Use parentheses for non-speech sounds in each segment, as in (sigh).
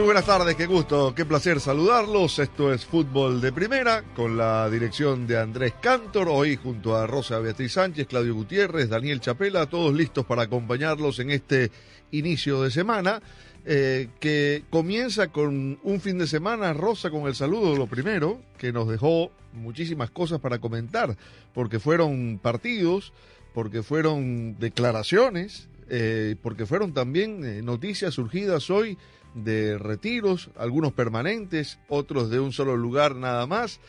Muy buenas tardes, qué gusto, qué placer saludarlos. Esto es Fútbol de Primera, con la dirección de Andrés Cantor, hoy junto a Rosa Beatriz Sánchez, Claudio Gutiérrez, Daniel Chapela, todos listos para acompañarlos en este inicio de semana, eh, que comienza con un fin de semana, Rosa, con el saludo, lo primero, que nos dejó muchísimas cosas para comentar, porque fueron partidos, porque fueron declaraciones, eh, porque fueron también eh, noticias surgidas hoy de retiros, algunos permanentes, otros de un solo lugar nada más.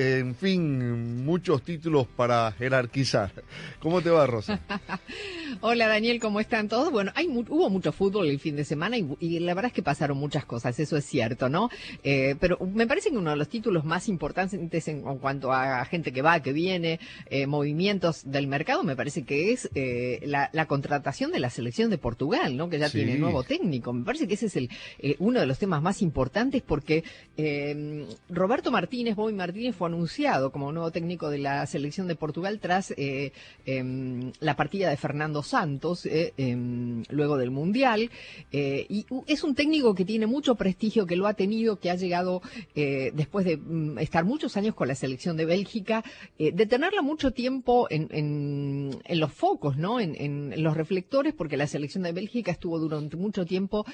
En fin, muchos títulos para jerarquizar. ¿Cómo te va, Rosa? (laughs) Hola Daniel, ¿cómo están todos? Bueno, hay hubo mucho fútbol el fin de semana y, y la verdad es que pasaron muchas cosas, eso es cierto, ¿no? Eh, pero me parece que uno de los títulos más importantes en, en cuanto a gente que va, que viene, eh, movimientos del mercado, me parece que es eh, la, la contratación de la selección de Portugal, ¿no? Que ya Sí. tiene nuevo técnico. Me parece que ese es el eh, uno de los temas más importantes porque Roberto Martínez, Bobby Martínez, fue anunciado como nuevo técnico de la selección de Portugal tras eh, em, la partida de Fernando Santos eh, em, luego del Mundial. Eh, y es un técnico que tiene mucho prestigio, que lo ha tenido, que ha llegado después de mm, estar muchos años con la selección de Bélgica, de tenerla mucho tiempo en, los focos, ¿no? En, los reflectores, porque la selección de Bélgica estuvo durante mucho tiempo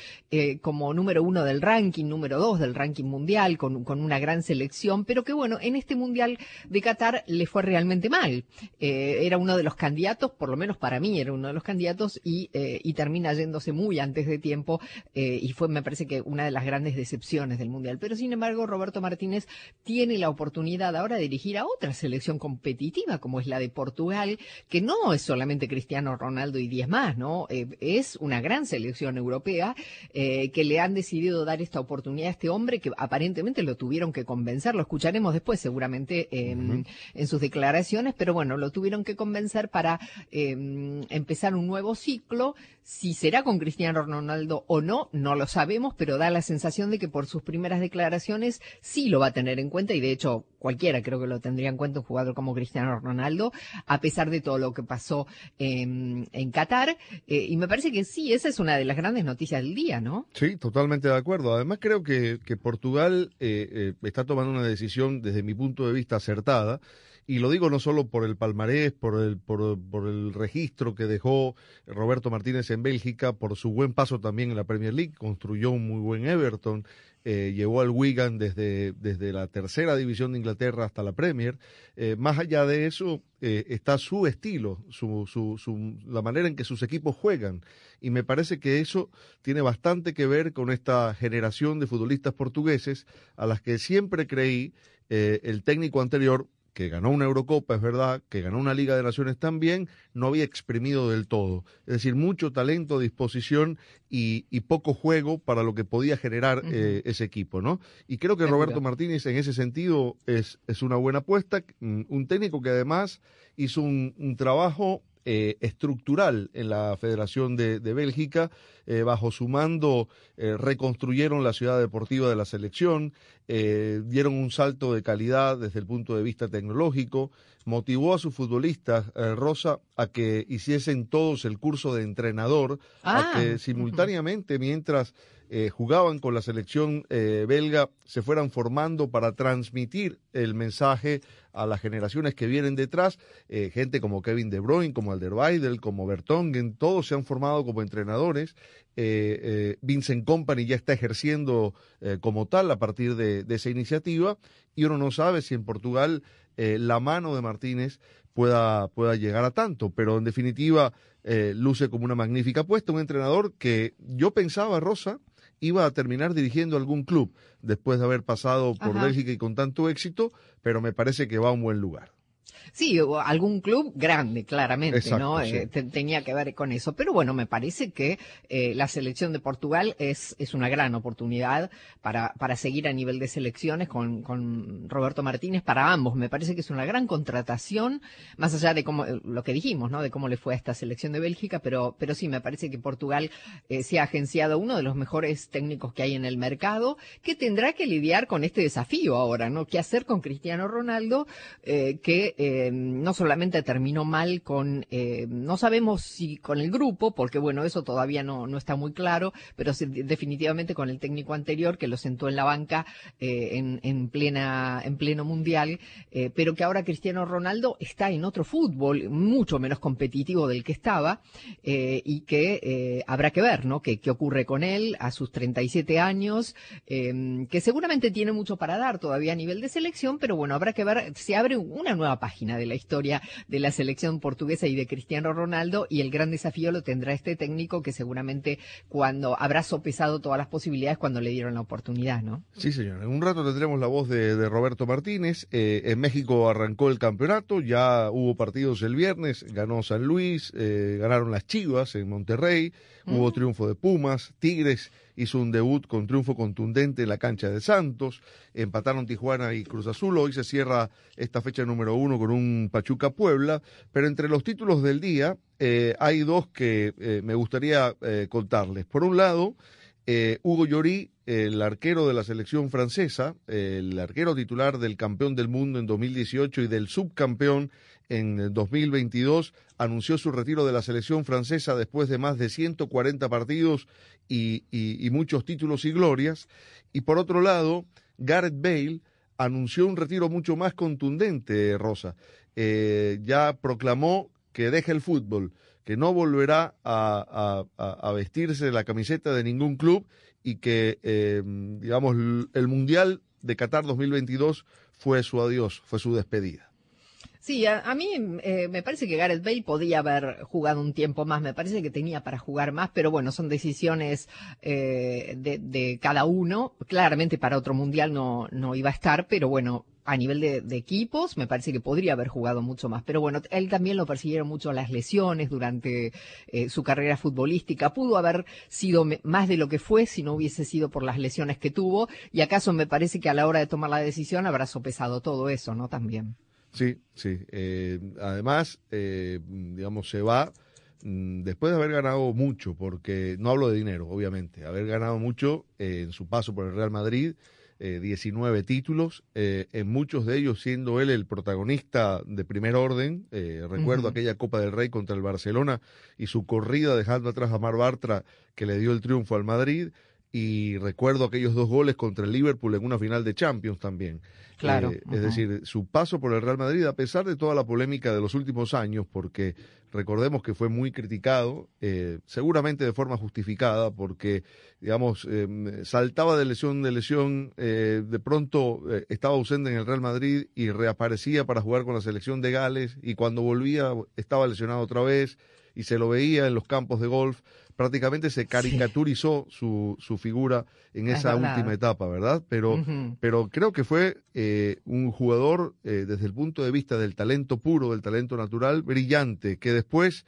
como número uno del ranking, número dos del ranking mundial, con, con una gran selección, pero que bueno, en este mundial de Qatar le fue realmente mal. Eh, era uno de los candidatos, por lo menos para mí era uno de los candidatos, y, eh, termina yéndose muy antes de tiempo, eh, y fue, me parece que, una de las grandes decepciones del mundial. Pero sin embargo, Roberto Martínez tiene la oportunidad ahora de dirigir a otra selección competitiva, como es la de Portugal, que no es solamente Cristiano Ronaldo y 10 más, ¿no? Es una gran selección europea que le han decidido dar esta oportunidad a este hombre que aparentemente lo tuvieron que convencer, lo escucharemos después seguramente eh, en sus declaraciones, pero bueno, lo tuvieron que convencer para eh, empezar un nuevo ciclo. Si será con Cristiano Ronaldo o no, no lo sabemos, pero da la sensación de que por sus primeras declaraciones sí lo va a tener en cuenta y de hecho cualquiera creo que lo tendría en cuenta un jugador como Cristiano Ronaldo, a pesar de todo lo que pasó en, en Qatar. Eh, y me parece que sí, esa es una de las grandes noticias del día, ¿no? Sí, totalmente de acuerdo. Además, creo que, que Portugal eh, eh, está tomando una decisión, desde mi punto de vista, acertada. Y lo digo no solo por el palmarés, por el, por, el registro que dejó Roberto Martínez en Bélgica, por su buen paso también en la Premier League, construyó un muy buen Everton, eh, llevó al Wigan desde, desde la tercera división de Inglaterra hasta la Premier. Eh, más allá de eso, eh, está su estilo, su, su, su, la manera en que sus equipos juegan. Y me parece que eso tiene bastante que ver con esta generación de futbolistas portugueses a las que siempre creí eh, el técnico anterior que ganó una Eurocopa, es verdad, que ganó una Liga de Naciones también, no había exprimido del todo. Es decir, mucho talento, disposición y, y poco juego para lo que podía generar eh, ese equipo, ¿no? Y creo que. Roberto Martínez en ese sentido es, es una buena apuesta, un técnico que además hizo un, un trabajo eh, estructural en la Federación de, de Bélgica. Eh, bajo su mando eh, reconstruyeron la ciudad deportiva de la selección, dieron un salto de calidad desde el punto de vista tecnológico, motivó a sus futbolistas, Rosa, a que hiciesen todos el curso de entrenador, Ah, a que ujú. simultáneamente, mientras eh, jugaban con la selección eh, belga, se fueran formando para transmitir el mensaje a las generaciones que vienen detrás, eh, gente como Kevin De Bruyne, como Alderweireld, como Bertongen, todos se han formado como entrenadores. Eh, Vincent Company ya está ejerciendo como tal a partir de, esa iniciativa y uno no sabe si en Portugal la mano de Martínez pueda, pueda llegar a tanto, pero en definitiva luce como una magnífica apuesta, un entrenador que yo pensaba, Rosa, iba a terminar dirigiendo algún club después de haber pasado por Ajá. Bélgica y con tanto éxito, pero me parece que va a un buen lugar. Sí, o algún club grande, claramente, Exacto, ¿no? sí. Eh, te- tenía que ver con eso. Pero bueno, me parece que eh, la selección de Portugal es, es una gran oportunidad para, para seguir a nivel de selecciones con, con Roberto Martínez para ambos. Me parece que es una gran contratación, más allá de cómo, eh, lo que dijimos, ¿no? De cómo le fue a esta selección de Bélgica, pero, pero sí, me parece que Portugal eh, se ha agenciado uno de los mejores técnicos que hay en el mercado, que tendrá que lidiar con este desafío ahora, ¿no? ¿Qué hacer con Cristiano Ronaldo? eh, eh, no solamente terminó mal con, eh, no sabemos si con el grupo, porque bueno, eso todavía no, no está muy claro, pero sí, definitivamente con el técnico anterior que lo sentó en la banca eh, en, en plena, en pleno mundial, pero que ahora Cristiano Ronaldo está en otro fútbol mucho menos competitivo del que estaba y que habrá que ver, ¿no? ¿Qué, ocurre con él a sus 37 años? que seguramente tiene mucho para dar todavía a nivel de selección, pero bueno, habrá que ver, se abre una nueva página de la historia de la selección portuguesa y de Cristiano Ronaldo y el gran desafío lo tendrá este técnico que seguramente cuando habrá sopesado todas las posibilidades cuando le dieron la oportunidad, ¿no? Sí, señor. En un rato tendremos la voz de, de Roberto Martínez. Eh, en México arrancó el campeonato, ya hubo partidos el viernes, ganó San Luis, eh, ganaron las Chivas en Monterrey, hubo triunfo de Pumas, Tigres hizo un debut con triunfo contundente en la cancha de Santos, empataron Tijuana y Cruz Azul, hoy se cierra esta fecha número uno con un Pachuca Puebla, pero entre los títulos del día eh, hay dos que eh, me gustaría eh, contarles. Por un lado, Hugo Llorí, el arquero de la selección francesa, el arquero titular del campeón del mundo en 2018 y del subcampeón en 2022, anunció su retiro de la selección francesa después de más de 140 partidos y, muchos títulos y glorias. Y por otro lado, Gareth Bale anunció un retiro mucho más contundente, Rosa. Eh, ya proclamó que deja el fútbol, que no volverá a, a- a- vestirse la camiseta de ningún club y que, eh, digamos, el Mundial de Qatar 2022 fue su adiós, fue su despedida. Sí, a, a mí eh, me parece que Gareth Bale podía haber jugado un tiempo más, me parece que tenía para jugar más, pero bueno, son decisiones eh, de, cada uno. Claramente para otro mundial no, no iba a estar, pero bueno, a nivel de, equipos me parece que podría haber jugado mucho más. Pero bueno, él también lo persiguieron mucho las lesiones durante eh, su carrera futbolística. Pudo haber sido más de lo que fue si no hubiese sido por las lesiones que tuvo. Y acaso me parece que a la hora de tomar la decisión habrá sopesado todo eso, ¿no? También. Sí, sí. Eh, además, eh, digamos, se va mm, después de haber ganado mucho, porque no hablo de dinero, obviamente, haber ganado mucho eh, en su paso por el Real Madrid, eh, 19 títulos, eh, en muchos de ellos siendo él el protagonista de primer orden. Eh, recuerdo aquella Copa del Rey contra el Barcelona y su corrida dejando atrás a Mar Bartra que le dio el triunfo al Madrid. Y recuerdo aquellos dos goles contra el Liverpool en una final de Champions también. Claro, Eh. Es decir, su paso por el Real Madrid, a pesar de toda la polémica de los últimos años, porque recordemos que fue muy criticado, eh, seguramente de forma justificada, porque, digamos, eh, saltaba de lesión de lesión, eh, de pronto eh, estaba ausente en el Real Madrid y reaparecía para jugar con la selección de Gales, y cuando volvía estaba lesionado otra vez, y se lo veía en los campos de golf, prácticamente se caricaturizó su, su figura en Es esa última etapa, ¿verdad? Pero pero creo que fue eh, un jugador eh, desde el punto de vista del talento puro, del talento natural, brillante, que después,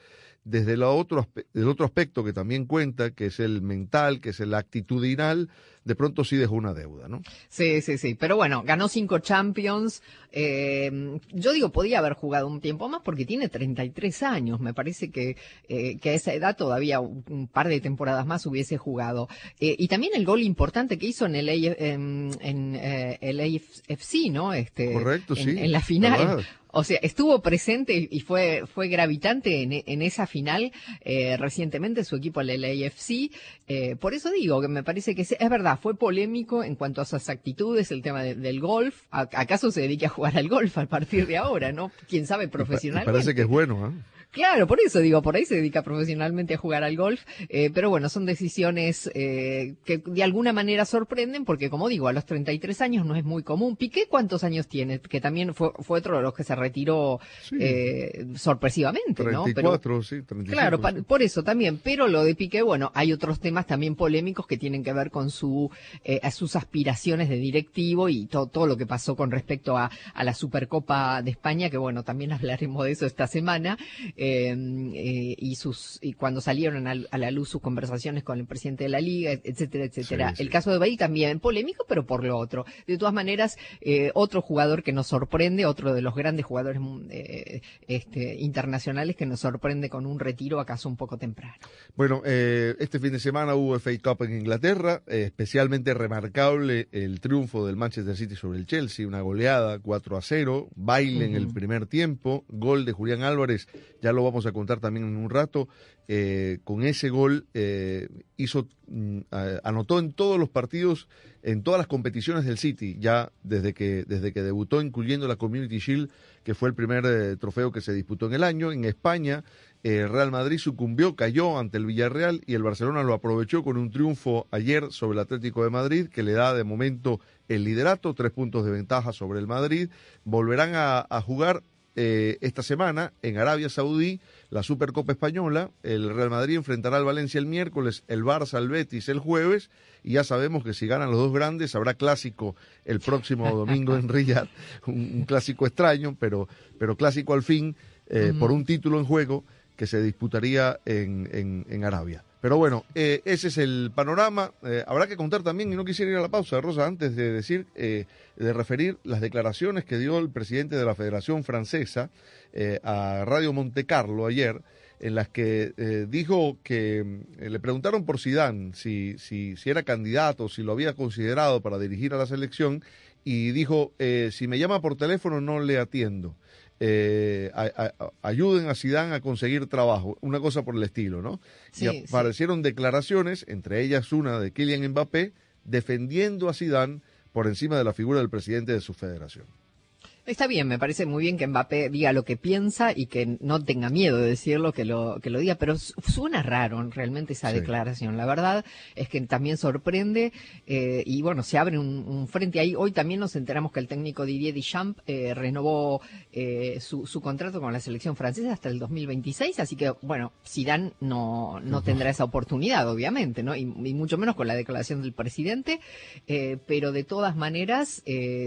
desde el otro, el otro aspecto que también cuenta, que es el mental, que es el actitudinal, de pronto sí dejó una deuda, ¿no? Sí, sí, sí. Pero bueno, ganó cinco Champions. Eh, yo digo, podía haber jugado un tiempo más porque tiene 33 años. Me parece que, eh, que a esa edad todavía un, par de temporadas más hubiese jugado. Eh, y también el gol importante que hizo en el, en, en, el AFC, ¿no? Este, Correcto, en, sí, En la final. O sea, estuvo presente y fue, fue gravitante en, en esa final eh, recientemente su equipo, el LAFC. Eh, por eso digo que me parece que es, es, verdad, fue polémico en cuanto a sus actitudes, el tema de, del golf. ¿Acaso se dedica a jugar al golf a partir de ahora, no? Quién sabe profesionalmente. parece que es bueno, ¿eh? Claro, por eso digo, por ahí se dedica profesionalmente a jugar al golf, eh, pero bueno, son decisiones eh, que de alguna manera sorprenden porque, como digo, a los 33 años no es muy común. Piqué, ¿cuántos años tiene? Que también fue, fue otro de los que se retiró Sí. eh, sorpresivamente, ¿no? 34, sí, 35. Claro, pa- por eso también, pero lo de Piqué, bueno, hay otros temas también polémicos que tienen que ver con su, eh, a sus aspiraciones de directivo y to- todo lo que pasó con respecto a, a la Supercopa de España, que bueno, también hablaremos de eso esta semana, eh, eh, y sus, y cuando salieron a, a la luz sus conversaciones con el presidente de la liga, et- etcétera, etcétera. Sí, sí. El caso de Bale también polémico, pero por lo otro. De todas maneras, eh, otro jugador que nos sorprende, otro de los grandes jugadores mm, eh, este, internacionales que nos sorprende con un retiro acaso un poco temprano. Bueno, eh, este fin de semana hubo FA Cup en Inglaterra, especialmente remarcable el triunfo del Manchester City sobre el Chelsea, una goleada 4 a 0, baile en el primer tiempo, gol de Julián Álvarez, ya lo vamos a contar también en un rato. eh, con ese gol eh, hizo mm, anotó en todos los partidos, en todas las competiciones del City, ya desde que desde que debutó, incluyendo la Community Shield, que fue el primer eh, trofeo que se disputó en el año. En España, el Real Madrid sucumbió, cayó ante el Villarreal y el Barcelona lo aprovechó con un triunfo ayer sobre el Atlético de Madrid, que le da de momento el liderato, tres puntos de ventaja sobre el Madrid. Volverán a jugar eh, esta semana en Arabia Saudí la Supercopa Española. El Real Madrid enfrentará al Valencia el miércoles, el Barça al Betis el jueves. Y ya sabemos que si ganan los dos grandes, habrá clásico el próximo (laughs) domingo en Riyadh. Un, un clásico extraño, pero, pero clásico al fin, eh, por un título en juego que se disputaría en, en, en Arabia. Pero bueno, eh, ese es el panorama. Eh, habrá que contar también, y no quisiera ir a la pausa, Rosa, antes de decir, eh, de referir las declaraciones que dio el presidente de la Federación Francesa eh, a Radio Monte Carlo ayer, en las que eh, dijo que le preguntaron por Sidán si, si, si era candidato, si lo había considerado para dirigir a la selección, y dijo, si me llama por teléfono no le atiendo. Eh, a- a- ayuden a Sidán a conseguir trabajo, una cosa por el estilo, ¿no? Sí, y sí. aparecieron declaraciones, entre ellas una de Kylian Mbappé, defendiendo a Sidán por encima de la figura del presidente de su federación. Está bien, me parece muy bien que Mbappé diga lo que piensa y que no tenga miedo de decirlo, que lo, que lo diga, pero su- suena raro realmente esa Sí. declaración. La verdad es que también sorprende eh, y bueno, se abre un, un frente ahí. Hoy también nos enteramos que el técnico Didier Deschamps eh, renovó eh, su, su contrato con la selección francesa hasta el 2026, así que bueno, Zidane no, no tendrá esa oportunidad, obviamente, ¿no? Y, y mucho menos con la declaración del presidente, pero de todas maneras,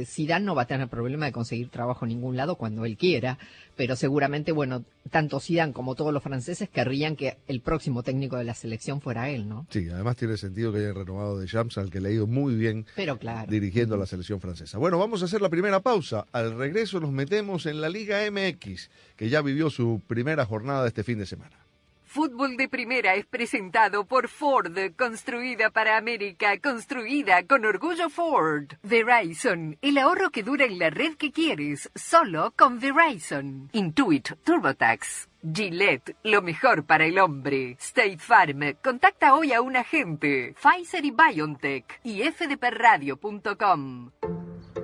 Zidane no va a tener problema de conseguir trabajo en ningún lado cuando él quiera, pero seguramente, bueno, tanto Zidane como todos los franceses querrían que el próximo técnico de la selección fuera él, ¿no? Sí, además tiene sentido que haya renovado de Champs, al que le ha ido muy bien Pero claro. dirigiendo a la selección francesa. Bueno, vamos a hacer la primera pausa. Al regreso nos metemos en la Liga MX, que ya vivió su primera jornada este fin de semana. Fútbol de Primera es presentado por Ford, construida para América, construida con orgullo Ford. Verizon, el ahorro que dura en la red que quieres, solo con Verizon. Intuit, TurboTax. Gillette, lo mejor para el hombre. State Farm, contacta hoy a un agente. Pfizer y BioNTech. Y fdpradio.com.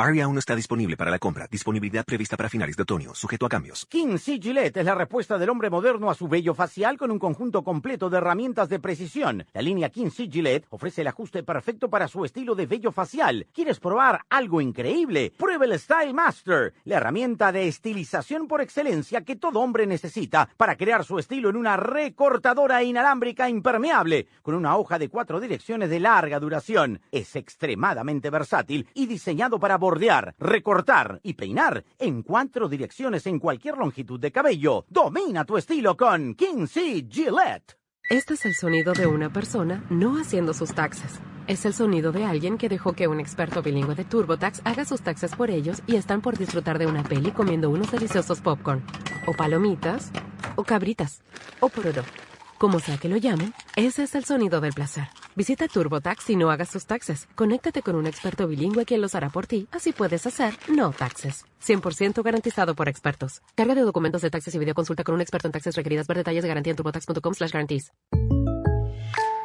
Aria aún no está disponible para la compra. Disponibilidad prevista para finales de otoño, sujeto a cambios. King C. Gillette es la respuesta del hombre moderno a su vello facial con un conjunto completo de herramientas de precisión. La línea King C. Gillette ofrece el ajuste perfecto para su estilo de vello facial. ¿Quieres probar algo increíble? Pruebe el Style Master, la herramienta de estilización por excelencia que todo hombre necesita para crear su estilo en una recortadora inalámbrica impermeable con una hoja de cuatro direcciones de larga duración. Es extremadamente versátil y diseñado para recortar y peinar en cuatro direcciones en cualquier longitud de cabello. Domina tu estilo con King C. Gillette. Este es el sonido de una persona no haciendo sus taxes. Es el sonido de alguien que dejó que un experto bilingüe de TurboTax haga sus taxes por ellos y están por disfrutar de una peli comiendo unos deliciosos popcorn, o palomitas, o cabritas, o poroto. Como sea que lo llamen, ese es el sonido del placer. Visita TurboTax y no hagas tus taxes. Conéctate con un experto bilingüe quien los hará por ti, así puedes hacer no taxes. 100% garantizado por expertos. Carga de documentos de taxes y videoconsulta con un experto en taxes requeridas. Ver detalles de garantía en turbotax.com slash guarantees.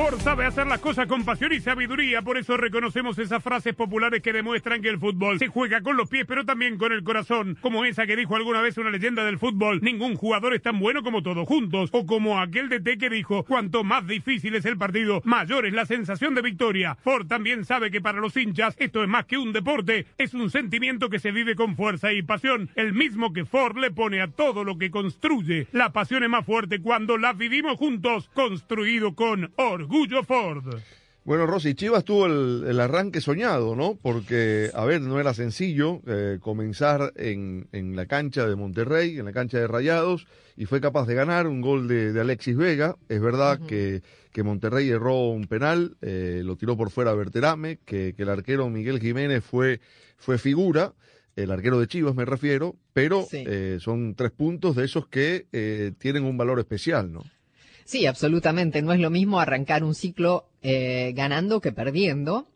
Ford sabe hacer las cosas con pasión y sabiduría, por eso reconocemos esas frases populares que demuestran que el fútbol se juega con los pies, pero también con el corazón, como esa que dijo alguna vez una leyenda del fútbol, ningún jugador es tan bueno como todos juntos, o como aquel de T que dijo, cuanto más difícil es el partido, mayor es la sensación de victoria. Ford también sabe que para los hinchas esto es más que un deporte, es un sentimiento que se vive con fuerza y pasión, el mismo que Ford le pone a todo lo que construye. La pasión es más fuerte cuando la vivimos juntos, construido con orgullo Ford. Bueno, Rosy, Chivas tuvo el, el arranque soñado, ¿no? Porque, a ver, no era sencillo eh, comenzar en, en la cancha de Monterrey, en la cancha de Rayados, y fue capaz de ganar un gol de, de Alexis Vega. Es verdad que, que Monterrey erró un penal, eh, lo tiró por fuera Berterame, que, que el arquero Miguel Jiménez fue, fue figura, el arquero de Chivas me refiero, pero Sí. eh, son tres puntos de esos que eh, tienen un valor especial, ¿no? Sí, absolutamente. No es lo mismo arrancar un ciclo eh, ganando que perdiendo.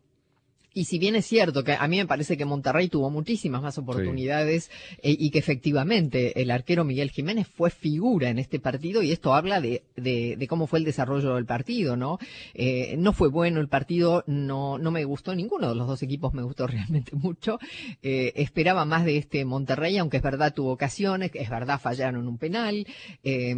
Y si bien es cierto que a mí me parece que Monterrey tuvo muchísimas más oportunidades eh, y que efectivamente el arquero Miguel Jiménez fue figura en este partido y esto habla de, de, de cómo fue el desarrollo del partido, ¿no? Eh, no fue bueno el partido, no, no me gustó ninguno de los dos equipos, me gustó (laughs) realmente mucho. Eh, esperaba más de este Monterrey, aunque es verdad tuvo ocasiones, es verdad fallaron un penal eh,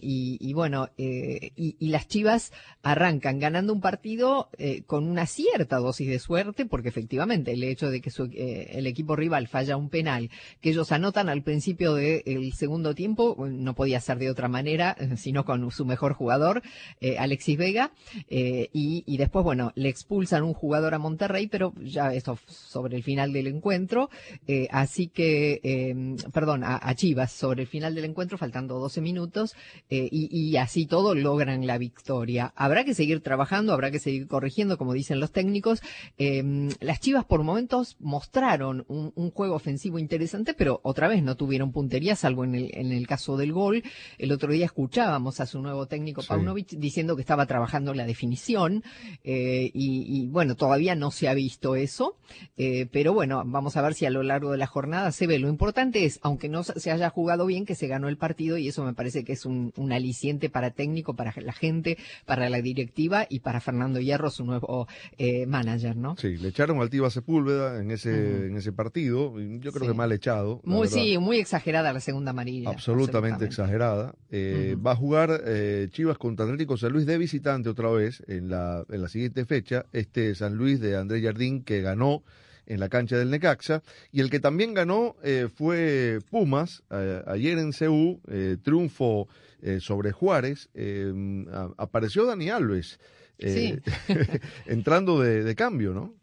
y, y bueno, y, y las Chivas arrancan ganando un partido con una cierta dosis de suerte porque efectivamente el hecho de que eh, el equipo rival falla un penal que ellos anotan al principio del segundo tiempo no podía ser de otra manera (laughs) sino con su mejor jugador Alexis Vega y, y, después bueno le expulsan un jugador a Monterrey pero ya esto sobre el final del encuentro así que perdón a, a, Chivas sobre el final del encuentro faltando 12 minutos y, y así todo logran la victoria habrá que seguir trabajando habrá que seguir corrigiendo, como dicen los técnicos. Eh, las Chivas por momentos mostraron un, un, juego ofensivo interesante, pero otra vez no tuvieron puntería, salvo en el, en el caso del gol. El otro día escuchábamos a su nuevo técnico, Paunovic, diciendo que estaba trabajando la definición, eh, y, y, bueno, todavía no se ha visto eso, eh, pero bueno, vamos a ver si a lo largo de la jornada se ve. Lo importante es, aunque no se haya jugado bien, que se ganó el partido, y eso me parece que es un, un aliciente para técnico, para la gente, para la directiva y para Fernando Hierro, su nuevo eh, manager, ¿no? Sí, le echaron al Tiva Sepúlveda en ese, uh -huh. en ese partido, yo creo sí. que mal echado. Muy, sí, muy exagerada la segunda amarilla. Absolutamente, absolutamente. exagerada. Eh, uh -huh. Va a jugar eh, Chivas contra Atlético San Luis de visitante otra vez en la, en la siguiente fecha. Este San Luis de Andrés Jardín que ganó en la cancha del Necaxa. Y el que también ganó eh, fue Pumas, eh, ayer en CU, eh, triunfo sobre Juárez. A, apareció Dani Alves, sí. (laughs) entrando de, de cambio, ¿no?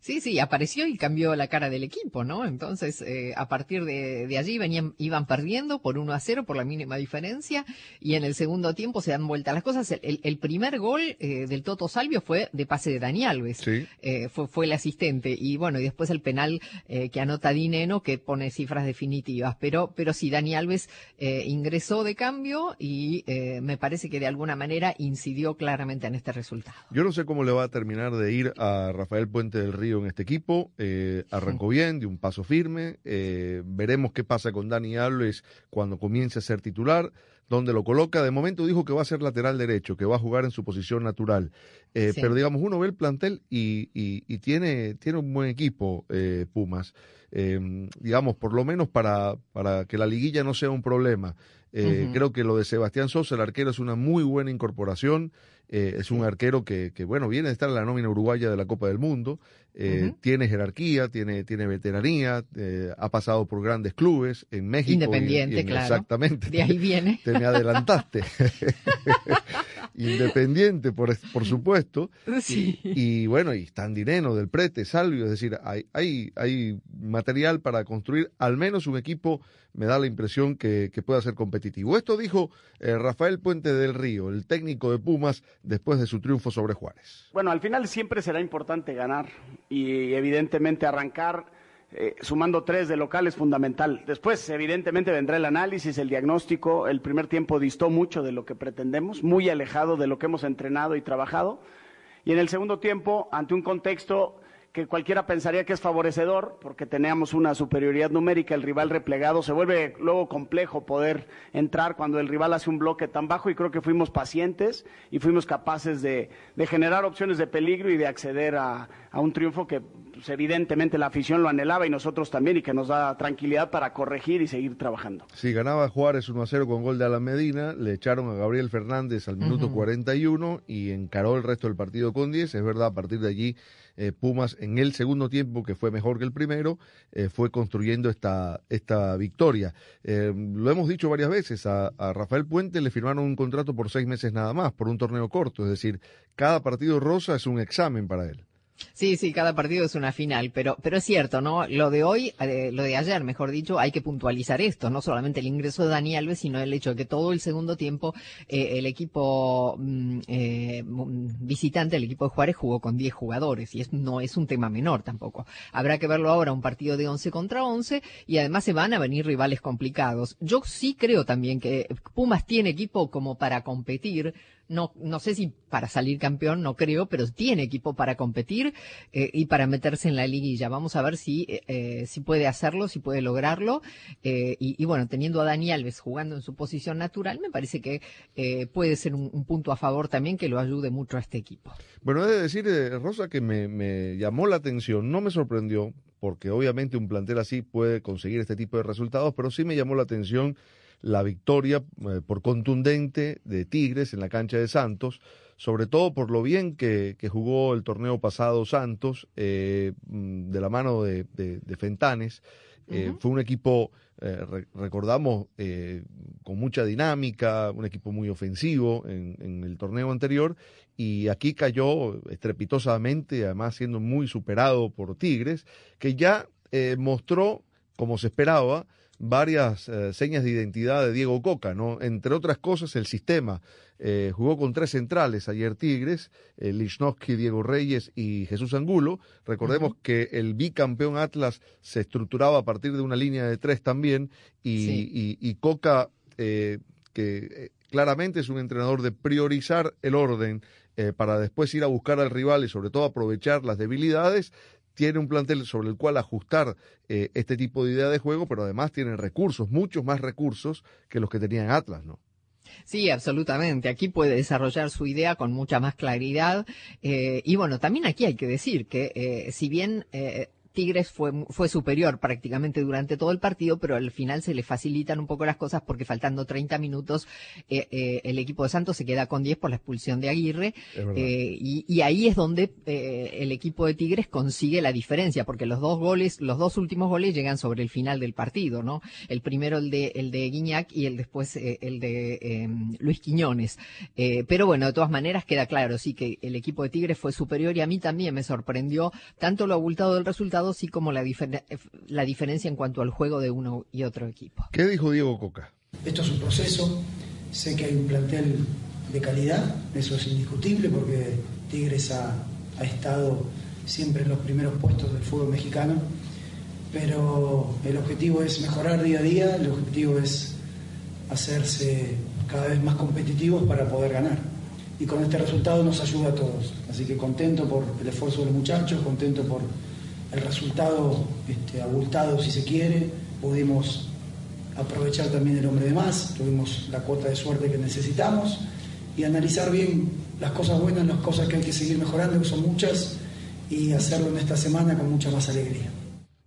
Sí, sí, apareció y cambió la cara del equipo, ¿no? Entonces, eh, a partir de, de, allí venían, iban perdiendo por 1 a 0 por la mínima diferencia y en el segundo tiempo se dan vuelta las cosas. El, el primer gol eh, del Toto Salvio fue de pase de Dani Alves, sí. eh, fue, fue el asistente y bueno, y después el penal eh, que anota Dineno que pone cifras definitivas, pero, pero sí, Dani Alves eh, ingresó de cambio y me parece que de alguna manera incidió claramente en este resultado. Yo no sé cómo le va a terminar de ir a Rafael Puente del Río en este equipo. Eh, arrancó bien, de un paso firme. Eh, veremos qué pasa con Dani Alves cuando comience a ser titular. Donde lo coloca, de momento dijo que va a ser lateral derecho, que va a jugar en su posición natural. Eh, sí. Pero digamos, uno ve el plantel y, y, y tiene, tiene un buen equipo, eh, Pumas. Eh, digamos, por lo menos para, para que la liguilla no sea un problema. Uh -huh. Creo que lo de Sebastián Sosa, el arquero, es una muy buena incorporación. Eh, es un arquero que, que, bueno, viene de estar en la nómina uruguaya de la Copa del Mundo. Eh, uh -huh. Tiene jerarquía, tiene, tiene veteranía, eh, ha pasado por grandes clubes en México. Independiente, y, y en, claro. Exactamente. De ahí viene. (laughs) Te me adelantaste. (laughs) Independiente, por, por supuesto. Sí. Y, y, bueno, y Standineno, del Prete, Salvio, es decir, hay, hay, hay material para construir al menos un equipo, me da la impresión que, que pueda ser competitivo. Esto dijo eh, Rafael Puente del Río, el técnico de Pumas, después de su triunfo sobre Juárez. Bueno, al final siempre será importante ganar y evidentemente arrancar eh, sumando tres de local es fundamental. Después, evidentemente, vendrá el análisis, el diagnóstico. El primer tiempo distó mucho de lo que pretendemos, muy alejado de lo que hemos entrenado y trabajado. Y en el segundo tiempo, ante un contexto que cualquiera pensaría que es favorecedor, porque teníamos una superioridad numérica, el rival replegado, se vuelve luego complejo poder entrar cuando el rival hace un bloque tan bajo y creo que fuimos pacientes y fuimos capaces de, de generar opciones de peligro y de acceder a, a un triunfo que pues, evidentemente la afición lo anhelaba y nosotros también y que nos da tranquilidad para corregir y seguir trabajando. Sí, ganaba Juárez 1 a 0 con gol de Alan Medina, le echaron a Gabriel Fernández al minuto uh -huh. 41 y encaró el resto del partido con 10, es verdad, a partir de allí eh, Pumas en el segundo tiempo, que fue mejor que el primero, eh, fue construyendo esta, esta victoria. Eh, lo hemos dicho varias veces, a, a, Rafael Puente le firmaron un contrato por seis meses nada más, por un torneo corto, es decir, cada partido rosa es un examen para él. Sí, sí, cada partido es una final, pero, pero es cierto, ¿no? Lo de hoy, eh, lo de ayer, mejor dicho, hay que puntualizar esto, no solamente el ingreso de Dani Alves, sino el hecho de que todo el segundo tiempo eh, el equipo mm, eh, visitante, el equipo de Juárez, jugó con 10 jugadores y es, no es un tema menor tampoco. Habrá que verlo ahora, un partido de 11 contra 11 y además se van a venir rivales complicados. Yo sí creo también que Pumas tiene equipo como para competir, no, no sé si para salir campeón, no creo, pero tiene equipo para competir eh, y para meterse en la liguilla. Vamos a ver si, eh, si puede hacerlo, si puede lograrlo. Eh, y, bueno, teniendo a Dani Alves jugando en su posición natural, me parece que eh, puede ser un, un, punto a favor también que lo ayude mucho a este equipo. Bueno, he de decir, eh, Rosa, que me, me llamó la atención, no me sorprendió, porque obviamente un plantel así puede conseguir este tipo de resultados, pero sí me llamó la atención la victoria eh, por contundente de Tigres en la cancha de Santos sobre todo por lo bien que, jugó el torneo pasado Santos, eh, mm, de la mano de, Fentanes. Eh, fue un equipo, recordamos, con mucha dinámica, un equipo muy ofensivo en, en, el torneo anterior, y aquí cayó estrepitosamente, además siendo muy superado por Tigres, que ya mostró, como se esperaba, varias eh, señas de identidad de Diego Coca, ¿no? Entre otras cosas, el sistema. Eh, jugó con tres centrales ayer Tigres, eh, Diego Reyes y Jesús Angulo. Recordemos que el bicampeón Atlas se estructuraba a partir de una línea de tres también y, Coca, eh, que claramente es un entrenador de priorizar el orden para después ir a buscar al rival y sobre todo aprovechar las debilidades, tiene un plantel sobre el cual ajustar eh, este tipo de idea de juego, pero además tiene recursos, muchos más recursos que los que tenía en Atlas, ¿no? Sí, absolutamente. Aquí puede desarrollar su idea con mucha más claridad. Eh, y bueno, también aquí hay que decir que eh, si bien Tigres fue, fue superior prácticamente durante todo el partido, pero al final se le facilitan un poco las cosas porque faltando 30 minutos eh, eh, el equipo de Santos se queda con 10 por la expulsión de Aguirre eh, y, ahí es donde el equipo de Tigres consigue la diferencia porque los dos goles, los dos últimos goles llegan sobre el final del partido, ¿no? El primero el de el de Guiñac y el después el de em, Luis Quiñones. pero bueno, de todas maneras queda claro, sí que el equipo de Tigres fue superior y a mí también me sorprendió tanto lo abultado del resultado así como la, la diferencia en cuanto al juego de uno y otro equipo. ¿Qué dijo Diego Coca? Esto es un proceso, sé que hay un plantel de calidad, eso es indiscutible porque Tigres ha, ha estado siempre en los primeros puestos del fútbol mexicano, pero el objetivo es mejorar día a día, el objetivo es hacerse cada vez más competitivos para poder ganar. Y con este resultado nos ayuda a todos. Así que contento por el esfuerzo de los muchachos, contento por el resultado este, abultado si se quiere, pudimos aprovechar también el hombre de más, tuvimos la cuota de suerte que necesitamos y analizar bien las cosas buenas, las cosas que hay que seguir mejorando, que son muchas, y hacerlo en esta semana con mucha más alegría.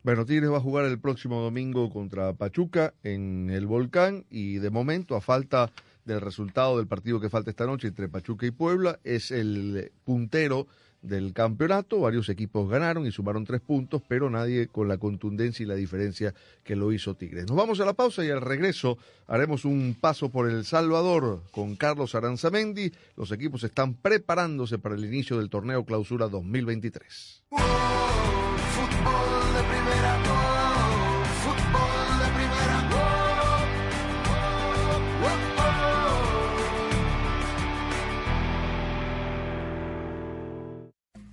Bueno, Tigres va a jugar el próximo domingo contra Pachuca en el Volcán y de momento, a falta del resultado del partido que falta esta noche entre Pachuca y Puebla, es el puntero del campeonato. Varios equipos ganaron y sumaron tres puntos, pero nadie con la contundencia y la diferencia que lo hizo Tigres. Nos vamos a la pausa y al regreso haremos un paso por El Salvador con Carlos Aranzamendi. Los equipos están preparándose para el inicio del torneo Clausura 2023.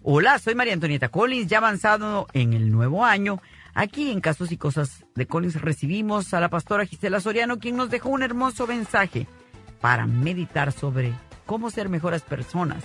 Hola, soy María Antonieta Collins, ya avanzado en el nuevo año. Aquí en Casos y Cosas de Collins recibimos a la pastora Gisela Soriano, quien nos dejó un hermoso mensaje para meditar sobre cómo ser mejores personas.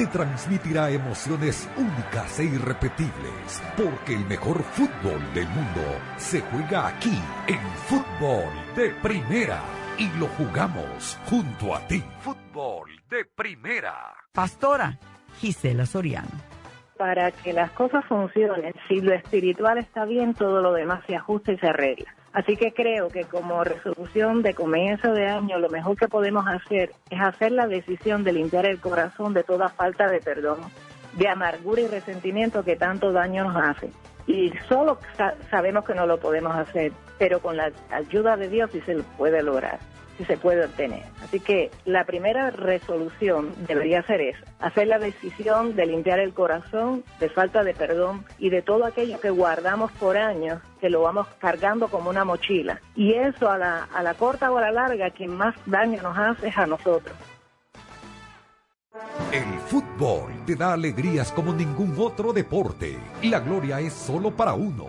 te transmitirá emociones únicas e irrepetibles, porque el mejor fútbol del mundo se juega aquí, en fútbol de primera, y lo jugamos junto a ti. Fútbol de primera. Pastora Gisela Soriano. Para que las cosas funcionen, si lo espiritual está bien, todo lo demás se ajusta y se arregla. Así que creo que como resolución de comienzo de año, lo mejor que podemos hacer es hacer la decisión de limpiar el corazón de toda falta de perdón, de amargura y resentimiento que tanto daño nos hace. Y solo sabemos que no lo podemos hacer, pero con la ayuda de Dios sí se puede lograr. Se puede obtener. Así que la primera resolución debería ser eso, hacer la decisión de limpiar el corazón de falta de perdón y de todo aquello que guardamos por años, que lo vamos cargando como una mochila. Y eso a la, a la corta o a la larga, quien más daño nos hace es a nosotros. El fútbol te da alegrías como ningún otro deporte. La gloria es solo para uno,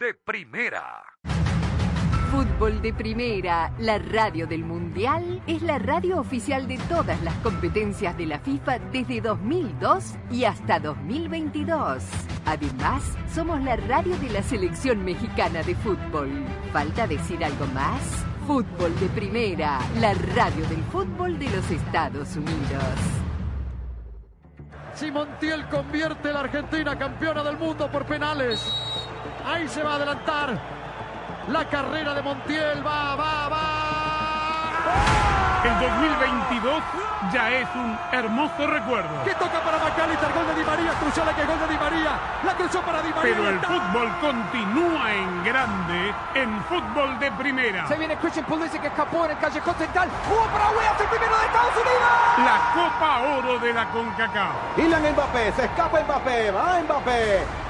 de primera. Fútbol de Primera, la radio del Mundial, es la radio oficial de todas las competencias de la FIFA desde 2002 y hasta 2022. Además, somos la radio de la selección mexicana de fútbol. ¿Falta decir algo más? Fútbol de Primera, la radio del fútbol de los Estados Unidos. Si Montiel convierte la Argentina campeona del mundo por penales, ahí se va a adelantar la carrera de Montiel va, va, va. El 2022 ya es un hermoso recuerdo. Que toca para Macalister, gol de Di María, cruzó la que gol de Di María, la cruzó para Di María. Pero el fútbol continúa en grande en fútbol de primera. Se viene Christian Pulisic que escapó en el callejón central. Jugó para el primero de Estados Unidos. La Copa Oro de la CONCACAF. Kylian Mbappé, se escapa Mbappé, va Mbappé.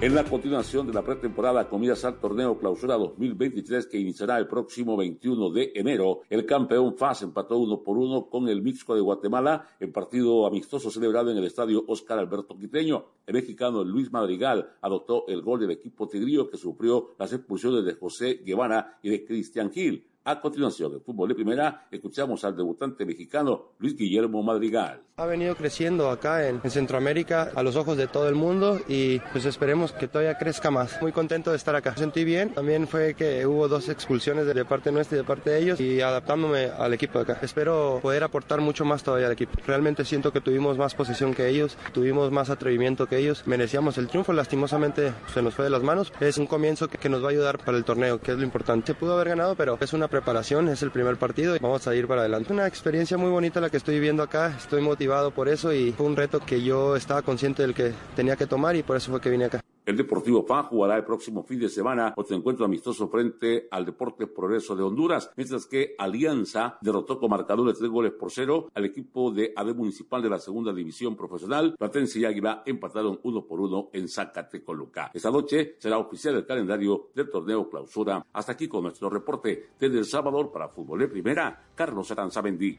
En la continuación de la pretemporada comienza el torneo clausura 2023 que iniciará el próximo 21 de enero. El campeón FAS empató uno por uno con el Mixco de Guatemala en partido amistoso celebrado en el estadio Oscar Alberto Quiteño. El mexicano Luis Madrigal adoptó el gol del equipo tigrío que sufrió las expulsiones de José Guevara y de Cristian Gil. A continuación, el fútbol de primera, escuchamos al debutante mexicano Luis Guillermo Madrigal. Ha venido creciendo acá en, Centroamérica a los ojos de todo el mundo y pues esperemos que todavía crezca más. Muy contento de estar acá. Me sentí bien. También fue que hubo dos expulsiones de parte nuestra y de parte de ellos y adaptándome al equipo de acá. Espero poder aportar mucho más todavía al equipo. Realmente siento que tuvimos más posesión que ellos, tuvimos más atrevimiento que ellos. Merecíamos el triunfo. Lastimosamente se nos fue de las manos. Es un comienzo que, que nos va a ayudar para el torneo, que es lo importante. Se pudo haber ganado, pero es una preparación, es el primer partido y vamos a ir para adelante. Una experiencia muy bonita la que estoy viviendo acá, estoy motivado por eso y fue un reto que yo estaba consciente del que tenía que tomar y por eso fue que vine acá. El Deportivo FAN jugará el próximo fin de semana otro encuentro amistoso frente al Deportes Progreso de Honduras, mientras que Alianza derrotó con marcadores de tres goles por cero al equipo de AD Municipal de la Segunda División Profesional. Platense y Águila empataron uno por uno en Zacatecoluca. Esta noche será oficial el calendario del torneo clausura. Hasta aquí con nuestro reporte desde El Salvador para Fútbol de Primera, Carlos Aranzabendí.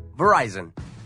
Verizon.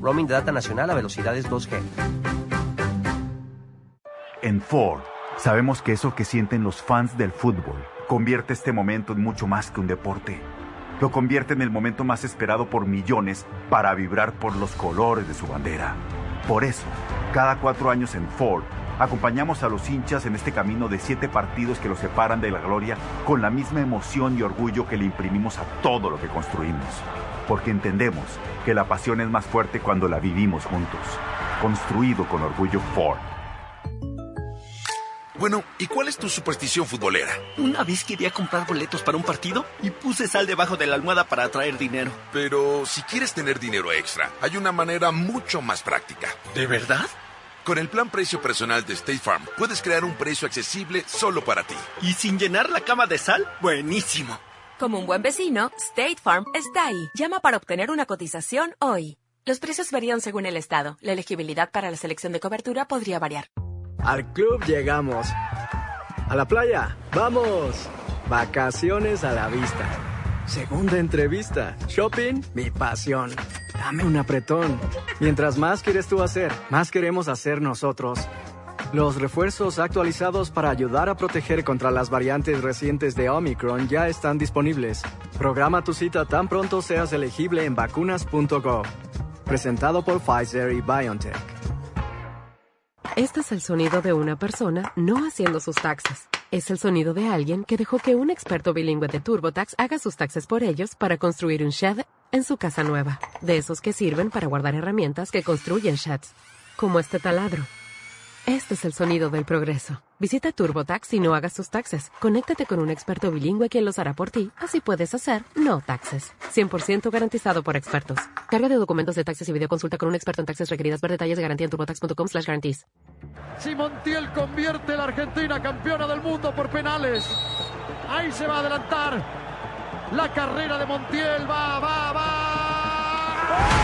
Roaming de data nacional a velocidades 2G. En Ford, sabemos que eso que sienten los fans del fútbol convierte este momento en mucho más que un deporte. Lo convierte en el momento más esperado por millones para vibrar por los colores de su bandera. Por eso, cada cuatro años en Ford, acompañamos a los hinchas en este camino de siete partidos que los separan de la gloria con la misma emoción y orgullo que le imprimimos a todo lo que construimos. Porque entendemos que la pasión es más fuerte cuando la vivimos juntos. Construido con orgullo Ford. Bueno, ¿y cuál es tu superstición futbolera? Una vez quería comprar boletos para un partido y puse sal debajo de la almohada para atraer dinero. Pero si quieres tener dinero extra, hay una manera mucho más práctica. ¿De verdad? Con el plan precio personal de State Farm, puedes crear un precio accesible solo para ti. ¿Y sin llenar la cama de sal? Buenísimo. Como un buen vecino, State Farm está ahí. Llama para obtener una cotización hoy. Los precios varían según el estado. La elegibilidad para la selección de cobertura podría variar. Al club llegamos. A la playa, vamos. Vacaciones a la vista. Segunda entrevista. Shopping, mi pasión. Dame un apretón. Mientras más quieres tú hacer, más queremos hacer nosotros. Los refuerzos actualizados para ayudar a proteger contra las variantes recientes de Omicron ya están disponibles. Programa tu cita tan pronto seas elegible en vacunas.gov. Presentado por Pfizer y BioNTech. Este es el sonido de una persona no haciendo sus taxes. Es el sonido de alguien que dejó que un experto bilingüe de TurboTax haga sus taxes por ellos para construir un shed en su casa nueva. De esos que sirven para guardar herramientas que construyen sheds, como este taladro. Este es el sonido del progreso. Visita TurboTax y no hagas tus taxes. Conéctate con un experto bilingüe quien los hará por ti. Así puedes hacer no taxes. 100% garantizado por expertos. Carga de documentos de taxes y videoconsulta con un experto en taxes requeridas. Ver detalles de garantía en turbotax.com slash guarantees. Si Montiel convierte a la Argentina campeona del mundo por penales. Ahí se va a adelantar. La carrera de Montiel va, va, va.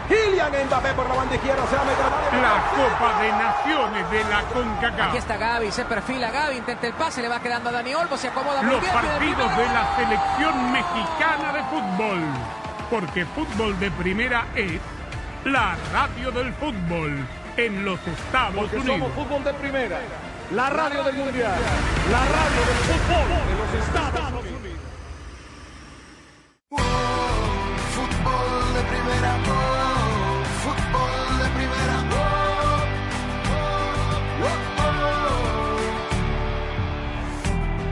Kylian Mbappé por la banda izquierda, se va a meter al La Copa de Naciones de la CONCACAF. Aquí está Gaby, se perfila Gaby, intenta el pase, le va quedando a Dani Olmo, se acomoda muy Los bien. partidos de la selección mexicana de fútbol. Porque fútbol de primera es la radio del fútbol en los Estados Porque Unidos. somos fútbol de primera. La radio del mundial. La radio del fútbol de los Estados Unidos. Fútbol de primera,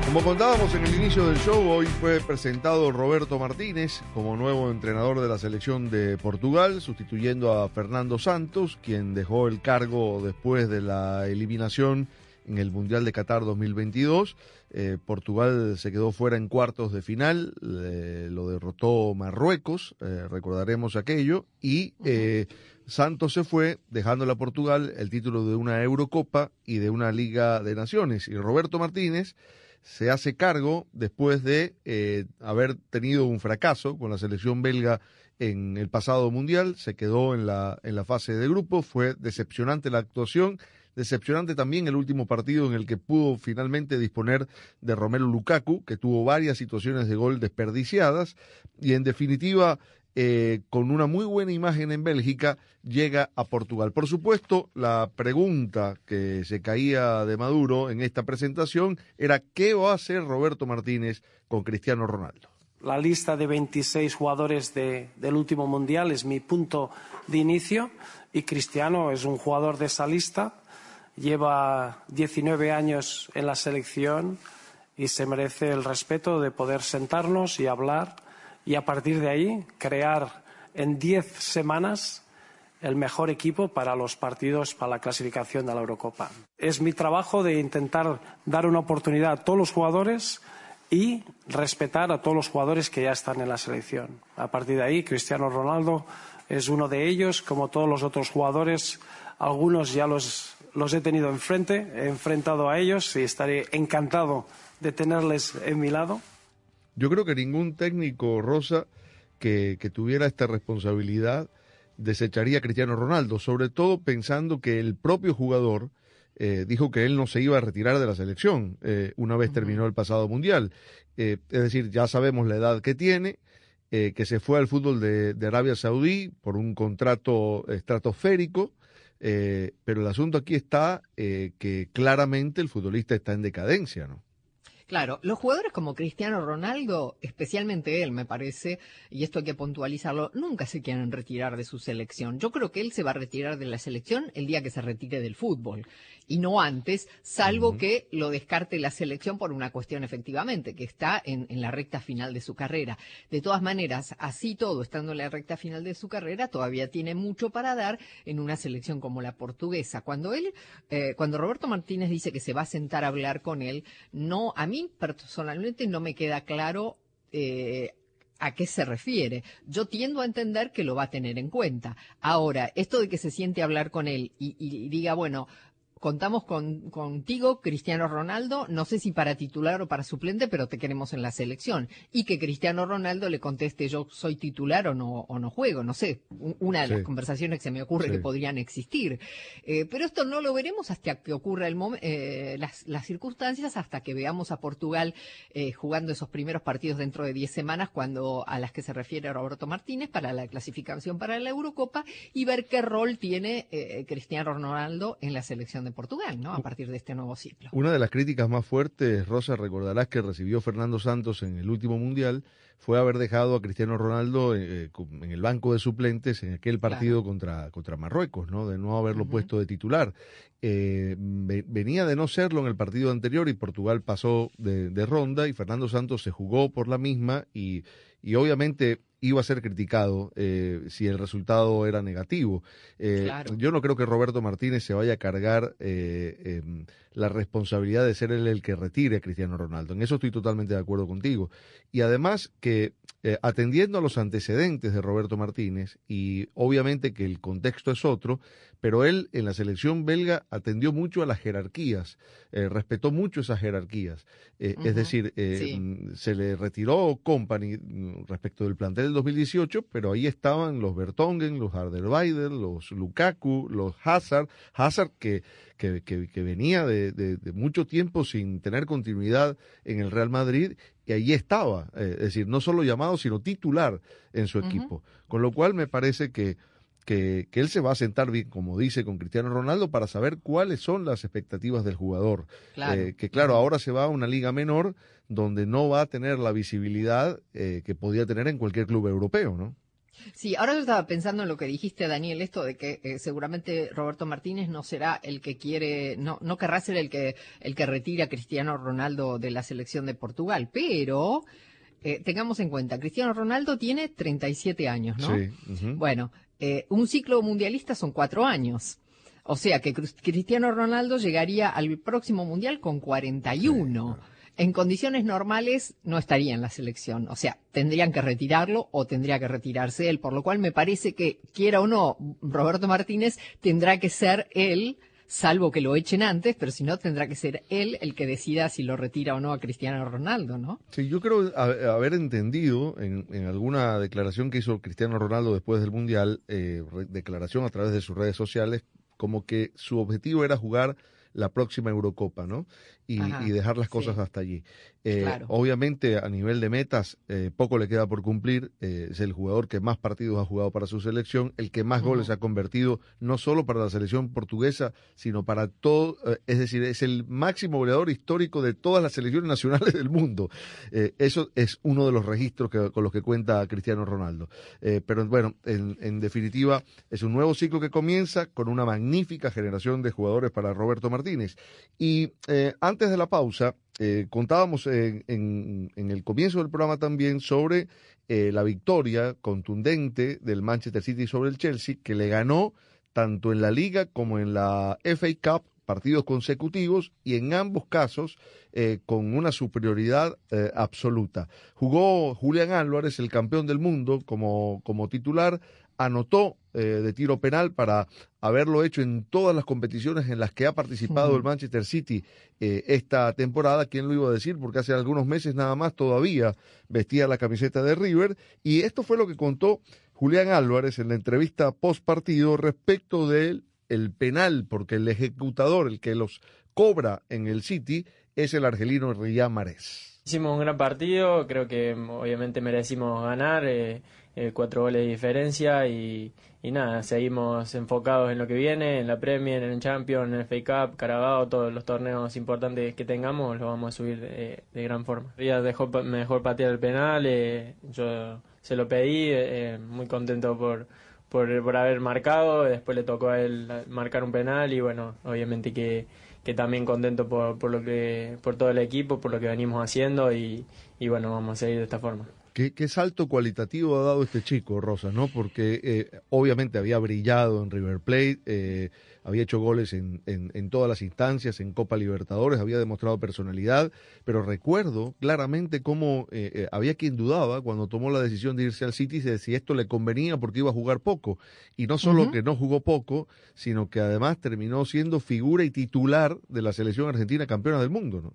Como contábamos en el inicio del show, hoy fue presentado Roberto Martínez como nuevo entrenador de la selección de Portugal, sustituyendo a Fernando Santos, quien dejó el cargo después de la eliminación en el Mundial de Qatar 2022. Eh, Portugal se quedó fuera en cuartos de final, lo derrotó Marruecos, eh, recordaremos aquello, y eh, Santos se fue, dejándole a Portugal el título de una Eurocopa y de una Liga de Naciones. Y Roberto Martínez se hace cargo después de eh, haber tenido un fracaso con la selección belga en el pasado mundial, se quedó en la, en la fase de grupo, fue decepcionante la actuación, decepcionante también el último partido en el que pudo finalmente disponer de Romelu Lukaku, que tuvo varias situaciones de gol desperdiciadas, y en definitiva, eh, con una muy buena imagen en Bélgica, llega a Portugal. Por supuesto, la pregunta que se caía de Maduro en esta presentación era ¿qué va a hacer Roberto Martínez con Cristiano Ronaldo? La lista de 26 jugadores de- del último mundial es mi punto de inicio y Cristiano es un jugador de esa lista. Lleva 19 años en la selección y se merece el respeto de poder sentarnos y hablar y a partir de ahí crear en 10 semanas el mejor equipo para los partidos para la clasificación de la Eurocopa. Es mi trabajo de intentar dar una oportunidad a todos los jugadores y respetar a todos los jugadores que ya están en la selección. A partir de ahí, Cristiano Ronaldo es uno de ellos, como todos los otros jugadores. Algunos ya los, los he tenido enfrente, he enfrentado a ellos y estaré encantado de tenerles en mi lado. Yo creo que ningún técnico rosa que, que tuviera esta responsabilidad desecharía a Cristiano Ronaldo, sobre todo pensando que el propio jugador eh, dijo que él no se iba a retirar de la selección eh, una vez terminó el pasado mundial. Eh, es decir, ya sabemos la edad que tiene, que se fue al fútbol de, de, Arabia Saudí por un contrato estratosférico, pero el asunto aquí está que claramente el futbolista está en decadencia, ¿no? Claro, los jugadores como Cristiano Ronaldo, especialmente él, me parece, y esto hay que puntualizarlo, nunca se quieren retirar de su selección. Yo creo que él se va a retirar de la selección el día que se retire del fútbol y no antes, salvo que lo descarte la selección por una cuestión efectivamente, que está en, la recta final de su carrera. De todas maneras, así todo, estando en la recta final de su carrera, todavía tiene mucho para dar en una selección como la portuguesa. Cuando él, eh, cuando Roberto Martínez dice que se va a sentar a hablar con él, no, a mí personalmente no me queda claro eh, a qué se refiere. Yo tiendo a entender que lo va a tener en cuenta. Ahora, esto de que se siente a hablar con él y, y diga, bueno, contamos con, contigo, Cristiano Ronaldo, no sé si para titular o para suplente, pero te queremos en la selección. Y que Cristiano Ronaldo le conteste yo soy titular o no, o no juego, no sé, una de las conversaciones que se me ocurre que podrían existir. Eh, pero esto no lo veremos hasta que ocurra el eh, las, las, circunstancias, hasta que veamos a Portugal eh, jugando esos primeros partidos dentro de 10 semanas, cuando a las que se refiere Roberto Martínez para la clasificación para la Eurocopa, y ver qué rol tiene eh, Cristiano Ronaldo en la selección de Portugal, ¿no? A partir de este nuevo ciclo. Una de las críticas más fuertes, Rosa, recordarás que recibió Fernando Santos en el último mundial, fue haber dejado a Cristiano Ronaldo eh, en el banco de suplentes en aquel partido contra, contra Marruecos, ¿no? De no haberlo puesto de titular. Eh, venía de no serlo en el partido anterior y Portugal pasó de, de ronda y Fernando Santos se jugó por la misma y, y obviamente iba a ser criticado eh, si el resultado era negativo. Eh, yo no creo que Roberto Martínez se vaya a cargar eh, em, la responsabilidad de ser él el que retire a Cristiano Ronaldo. En eso estoy totalmente de acuerdo contigo. Y además que atendiendo a los antecedentes de Roberto Martínez, y obviamente que el contexto es otro, pero él en la selección belga atendió mucho a las jerarquías, respetó mucho esas jerarquías. Es decir, mm, se le retiró Company mm, respecto del plantel del 2018, pero ahí estaban los Bertongen, los Harderweider, los Lukaku, los Hazard, Hazard que, que, que, venía de, de, mucho tiempo sin tener continuidad en el Real Madrid y ahí estaba, es decir, no solo llamado, sino titular en su equipo. Con lo cual me parece que que, él se va a sentar bien, como dice, con Cristiano Ronaldo para saber cuáles son las expectativas del jugador. Eh, que claro, ahora se va a una liga menor donde no va a tener la visibilidad eh, que podía tener en cualquier club europeo, ¿no? Sí, ahora yo estaba pensando en lo que dijiste, Daniel, esto de que eh, seguramente Roberto Martínez no será el que quiere, no, no querrá ser el que, el que retire a Cristiano Ronaldo de la selección de Portugal, pero tengamos en cuenta, Cristiano Ronaldo tiene 37 años, ¿no? Sí. Bueno, eh, un ciclo mundialista son cuatro años. O sea que Cristiano Ronaldo llegaría al próximo mundial con 41. En condiciones normales no estaría en la selección. O sea, tendrían que retirarlo o tendría que retirarse él. Por lo cual me parece que, quiera o no, Roberto Martínez tendrá que ser él salvo que lo echen antes, pero si no tendrá que ser él el que decida si lo retira o no a Cristiano Ronaldo, ¿no? Sí, yo creo haber entendido en, alguna declaración que hizo Cristiano Ronaldo después del Mundial, eh, declaración a través de sus redes sociales, como que su objetivo era jugar la próxima Eurocopa, ¿no? Y, dejar las cosas hasta allí. Eh, obviamente, a nivel de metas, eh, poco le queda por cumplir. Eh, es el jugador que más partidos ha jugado para su selección, el que más goles ha convertido, no solo para la selección portuguesa, sino para todo. es decir, es el máximo goleador histórico de todas las selecciones nacionales del mundo. eso es uno de los registros con los que cuenta Cristiano Ronaldo. pero bueno, en, en, definitiva, es un nuevo ciclo que comienza con una magnífica generación de jugadores para Roberto Martínez. Y antes de la pausa, eh, contábamos en, el comienzo del programa también sobre eh, la victoria contundente del Manchester City sobre el Chelsea, que le ganó tanto en la liga como en la FA Cup partidos consecutivos y en ambos casos eh, con una superioridad absoluta. Jugó Julián Álvarez, el campeón del mundo, como titular, anotó eh, de tiro penal para haberlo hecho en todas las competiciones en las que ha participado el Manchester City eh, esta temporada. ¿Quién lo iba a decir? Porque hace algunos meses nada más todavía vestía la camiseta de River. Y esto fue lo que contó Julián Álvarez en la entrevista post partido respecto del el penal, porque el ejecutador, el que los cobra en el City, es el argelino Riyad Mahrez. Hicimos un gran partido, creo que obviamente merecimos ganar. Eh, eh, cuatro goles de diferencia y, nada, seguimos enfocados en lo que viene, en la Premier, en el Champions, en el FA Cup, Carabao, todos los torneos importantes que tengamos los vamos a subir de, gran forma. Rías dejó, me dejó patear el penal, eh, yo se lo pedí, eh, muy contento por, por, haber marcado, después le tocó a él marcar un penal y bueno, obviamente que, que también contento por, por, lo que, por todo el equipo, por lo que venimos haciendo y, y bueno, vamos a seguir de esta forma. ¿Qué, salto cualitativo ha dado este chico, Rosa? ¿no? Porque eh, obviamente había brillado en River Plate, eh, había hecho goles en, en, todas las instancias, en Copa Libertadores, había demostrado personalidad, pero recuerdo claramente cómo eh, había quien dudaba cuando tomó la decisión de irse al City de si esto le convenía porque iba a jugar poco. Y no solo que no jugó poco, sino que además terminó siendo figura y titular de la selección argentina campeona del mundo. ¿no?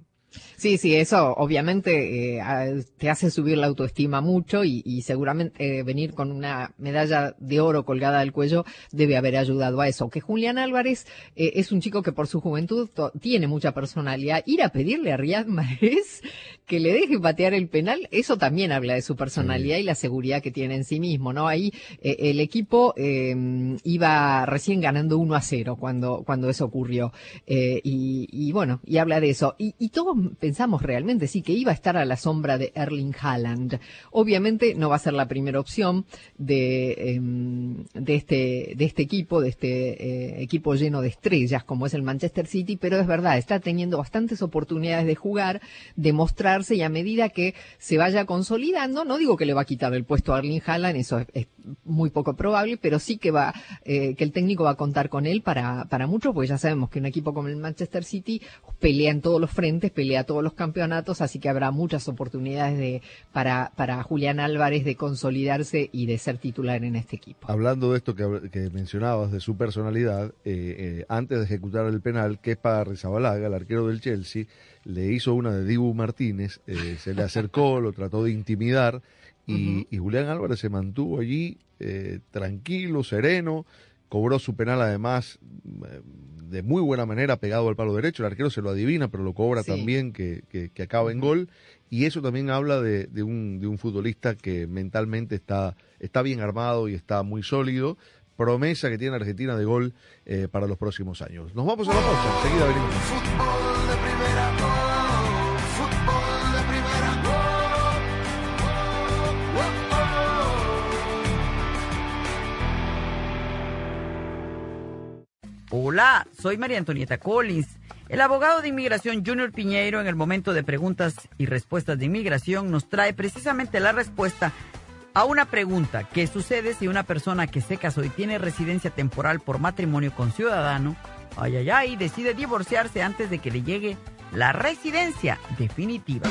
Sí, sí, eso obviamente eh, te hace subir la autoestima mucho y, seguramente eh, venir con una medalla de oro colgada del cuello debe haber ayudado a eso. Que Julián Álvarez eh, es un chico que por su juventud tiene mucha personalidad. Ir a pedirle a Riyad Mahrez que le deje patear el penal, eso también habla de su personalidad y la seguridad que tiene en sí mismo, ¿no? Ahí el equipo iba recién ganando 1 a 0 cuando, cuando eso ocurrió. Y, bueno, y habla de eso. Y, y todos pensamos realmente, sí, que iba a estar a la sombra de Erling Haaland. Obviamente no va a ser la primera opción de, em, de, este, de este equipo, de este eh, equipo lleno de estrellas como es el Manchester City, pero es verdad, está teniendo bastantes oportunidades de jugar, de mostrarse y a medida que se vaya consolidando, no digo que le va a quitar el puesto a Erling Haaland, eso es, muy poco probable, pero sí que va, eh, que el técnico va a contar con él para, para mucho, porque ya sabemos que un equipo como el Manchester City pelea en todos los frentes, pelea a todos los campeonatos, así que habrá muchas oportunidades de, para, para Julián Álvarez de consolidarse y de ser titular en este equipo. Hablando de esto que, mencionabas, de su personalidad, eh, eh, antes de ejecutar el penal, Kepa Rizabalaga, el arquero del Chelsea, le hizo una de Dibu Martínez, eh, se le acercó, (laughs) lo trató de intimidar y, y Julián Álvarez se mantuvo allí tranquilo, sereno, cobró su penal además de muy buena manera pegado al palo derecho, el arquero se lo adivina, pero lo cobra también que, que, acaba en gol, y eso también habla de, de, un, de un futbolista que mentalmente está, está bien armado y está muy sólido, promesa que tiene Argentina de gol eh, para los próximos años. Nos vamos a la pausa, enseguida venimos. Hola, soy María Antonieta Collins. El abogado de inmigración Junior Piñeiro en el momento de preguntas y respuestas de inmigración nos trae precisamente la respuesta a una pregunta. ¿Qué sucede si una persona que se casó y tiene residencia temporal por matrimonio con ciudadano, ay, ay, ay, decide divorciarse antes de que le llegue la residencia definitiva?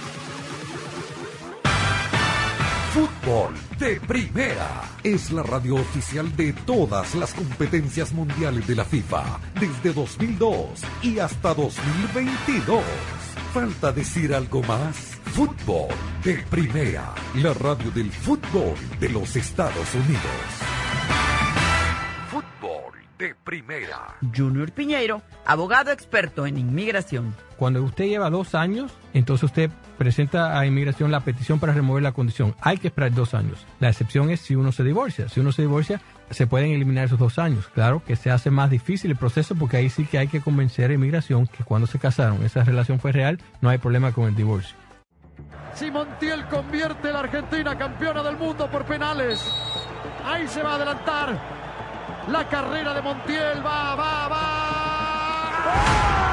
Fútbol de Primera es la radio oficial de todas las competencias mundiales de la FIFA desde 2002 y hasta 2022. ¿Falta decir algo más? Fútbol de Primera, la radio del fútbol de los Estados Unidos. Fútbol de primera. Junior Piñeiro, abogado experto en inmigración. Cuando usted lleva dos años, entonces usted presenta a inmigración la petición para remover la condición. Hay que esperar dos años. La excepción es si uno se divorcia. Si uno se divorcia, se pueden eliminar esos dos años. Claro que se hace más difícil el proceso porque ahí sí que hay que convencer a inmigración que cuando se casaron esa relación fue real, no hay problema con el divorcio. Si Montiel convierte a la Argentina campeona del mundo por penales, ahí se va a adelantar la carrera de Montiel. Va, va, va.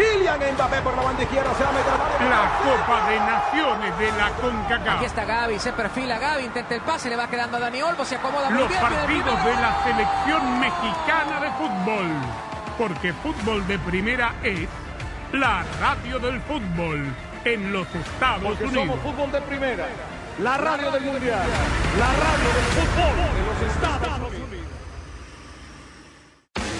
Kylian Mbappé por la banda izquierda, se va a meter al La Copa de Naciones de la CONCACAF. Aquí está Gaby, se perfila Gaby, intenta el pase, le va quedando a Dani Olmo, se acomoda muy Los bien. partidos de la selección mexicana de fútbol. Porque fútbol de primera es la radio del fútbol en los Estados Porque Unidos. somos fútbol de primera. La radio del mundial. La radio del fútbol de los Estados Unidos.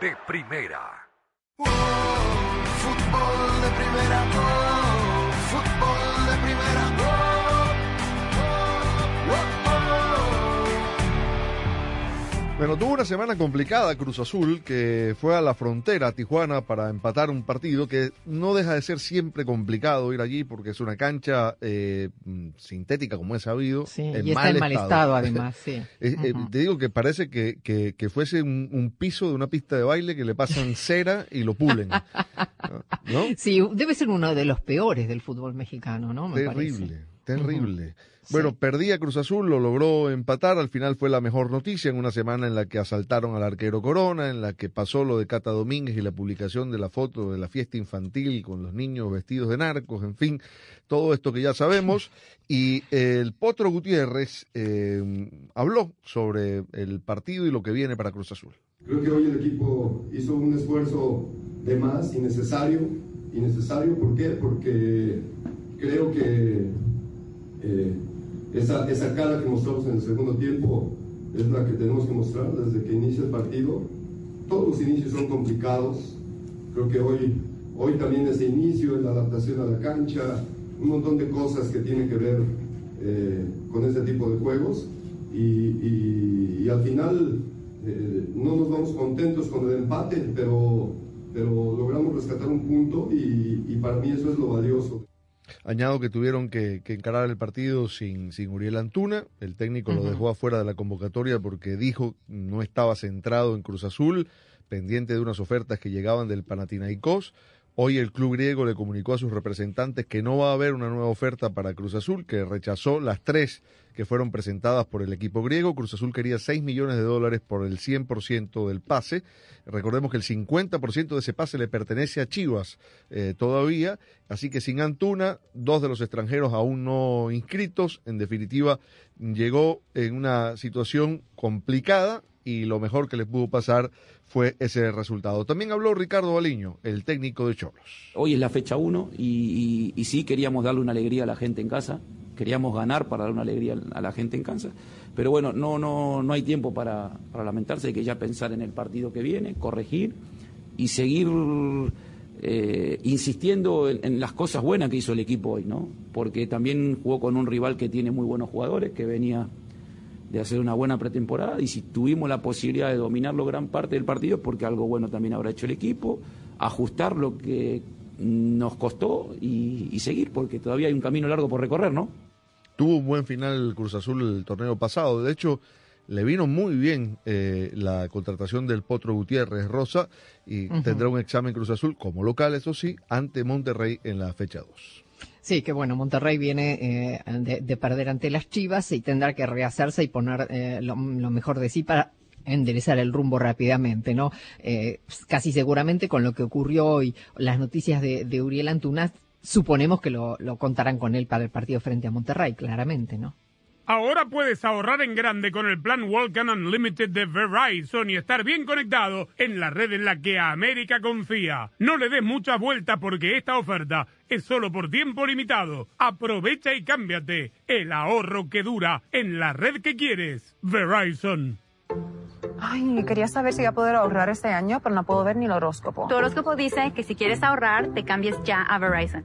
De primera. Fútbol de primera, Bueno, tuvo una semana complicada Cruz Azul, que fue a la frontera, a Tijuana, para empatar un partido que no deja de ser siempre complicado ir allí porque es una cancha eh, mm, sintética, como he sabido. Sí, y está en mal estado, (laughs) además, sí. Eh, eh, te digo que parece que, que, que fuese un, un piso de una pista de baile que le pasan (laughs) cera y lo pulen. ¿No? Sí, debe ser uno de los peores del fútbol mexicano, ¿no? Me terrible, parece. terrible. Bueno, perdía Cruz Azul, lo logró empatar, al final fue la mejor noticia en una semana en la que asaltaron al arquero Corona, en la que pasó lo de Cata Domínguez y la publicación de la foto de la fiesta infantil con los niños vestidos de narcos, en fin, todo esto que ya sabemos. (laughs) Y el Potro Gutiérrez eh, habló sobre el partido y lo que viene para Cruz Azul. Creo que hoy el equipo hizo un esfuerzo de más, innecesario. Innecesario, ¿por qué? Porque creo que eh, esa, esa cara que mostramos en el segundo tiempo es la que tenemos que mostrar desde que inicia el partido. Todos los inicios son complicados. Creo que hoy, hoy también ese inicio, la adaptación a la cancha, un montón de cosas que tienen que ver eh, con ese tipo de juegos. Y, y- y al final eh, no nos vamos contentos con el empate, pero, pero logramos rescatar un punto y, y para mí eso es lo valioso. Añado que tuvieron que, que encarar el partido sin, sin Uriel Antuna. El técnico lo dejó afuera de la convocatoria porque dijo no estaba centrado en Cruz Azul, pendiente de unas ofertas que llegaban del Panathinaikos. Hoy el club griego le comunicó a sus representantes que no va a haber una nueva oferta para Cruz Azul, que rechazó las tres que fueron presentadas por el equipo griego. Cruz Azul quería 6 millones de dólares por el 100% del pase. Recordemos que el 50% de ese pase le pertenece a Chivas eh, todavía, así que sin Antuna, dos de los extranjeros aún no inscritos. En definitiva, llegó en una situación complicada y lo mejor que le pudo pasar fue ese resultado. También habló Ricardo Baliño, el técnico de Cholos. Hoy es la fecha 1 y, sí queríamos darle una alegría a la gente en casa, queríamos ganar para dar una alegría a la gente en casa, pero bueno, no, no, no hay tiempo para, para lamentarse, hay que ya pensar en el partido que viene, corregir y seguir eh, insistiendo en, en las cosas buenas que hizo el equipo hoy, ¿no? Porque también jugó con un rival que tiene muy buenos jugadores, que venía de hacer una buena pretemporada y si tuvimos la posibilidad de dominarlo gran parte del partido es porque algo bueno también habrá hecho el equipo, ajustar lo que nos costó y, y seguir, porque todavía hay un camino largo por recorrer, ¿no? Tuvo un buen final Cruz Azul el torneo pasado. De hecho, le vino muy bien eh, la contratación del Potro Gutiérrez Rosa y tendrá un examen Cruz Azul como local, eso sí, ante Monterrey en la fecha 2. Sí, que bueno, Monterrey viene eh, de, de perder ante las Chivas y tendrá que rehacerse y poner eh, lo, lo mejor de sí para enderezar el rumbo rápidamente, ¿no? Eh, casi seguramente con lo que ocurrió hoy, las noticias de, de Uriel Antuna, suponemos que lo contarán con él para el partido frente a Monterrey, claramente, ¿no? Ahora puedes ahorrar en grande con el plan Walkman Unlimited de Verizon y estar bien conectado en la red en la que América confía. No le des muchas vueltas porque esta oferta es solo por tiempo limitado. Aprovecha y cámbiate. El ahorro que dura en la red que quieres. Verizon. Ay, quería saber si voy a poder ahorrar este año, pero no puedo ver ni el horóscopo. Tu horóscopo dice que si quieres ahorrar, te cambies ya a Verizon.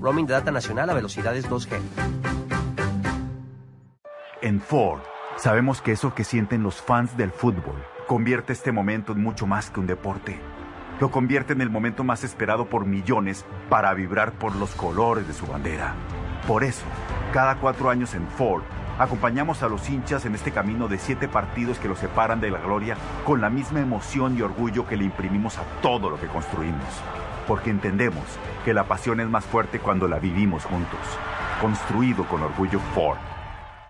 Roaming de data nacional a velocidades 2G. En Ford, sabemos que eso que sienten los fans del fútbol convierte este momento en mucho más que un deporte. Lo convierte en el momento más esperado por millones para vibrar por los colores de su bandera. Por eso, cada cuatro años en Ford, acompañamos a los hinchas en este camino de siete partidos que los separan de la gloria con la misma emoción y orgullo que le imprimimos a todo lo que construimos. Porque entendemos que la pasión es más fuerte cuando la vivimos juntos. Construido con orgullo Ford.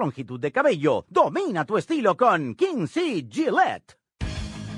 longitud de cabello. Domina tu estilo con King C. Gillette.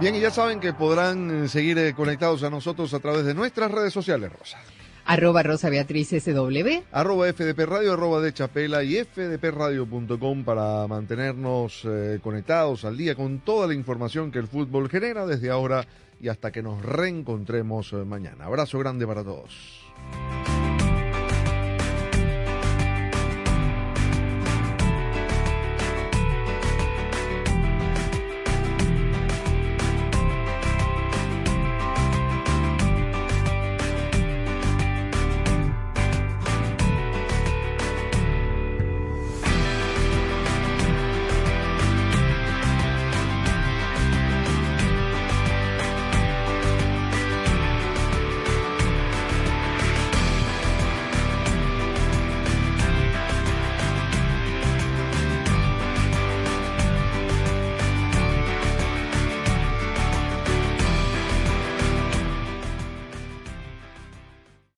Bien, y ya saben que podrán eh, seguir eh, conectados a nosotros a través de nuestras redes sociales, Rosa. Arroba Rosa Beatriz SW. Arroba FDP Radio, arroba de Chapela y fdpradio.com para mantenernos eh, conectados al día con toda la información que el fútbol genera desde ahora y hasta que nos reencontremos mañana. Abrazo grande para todos.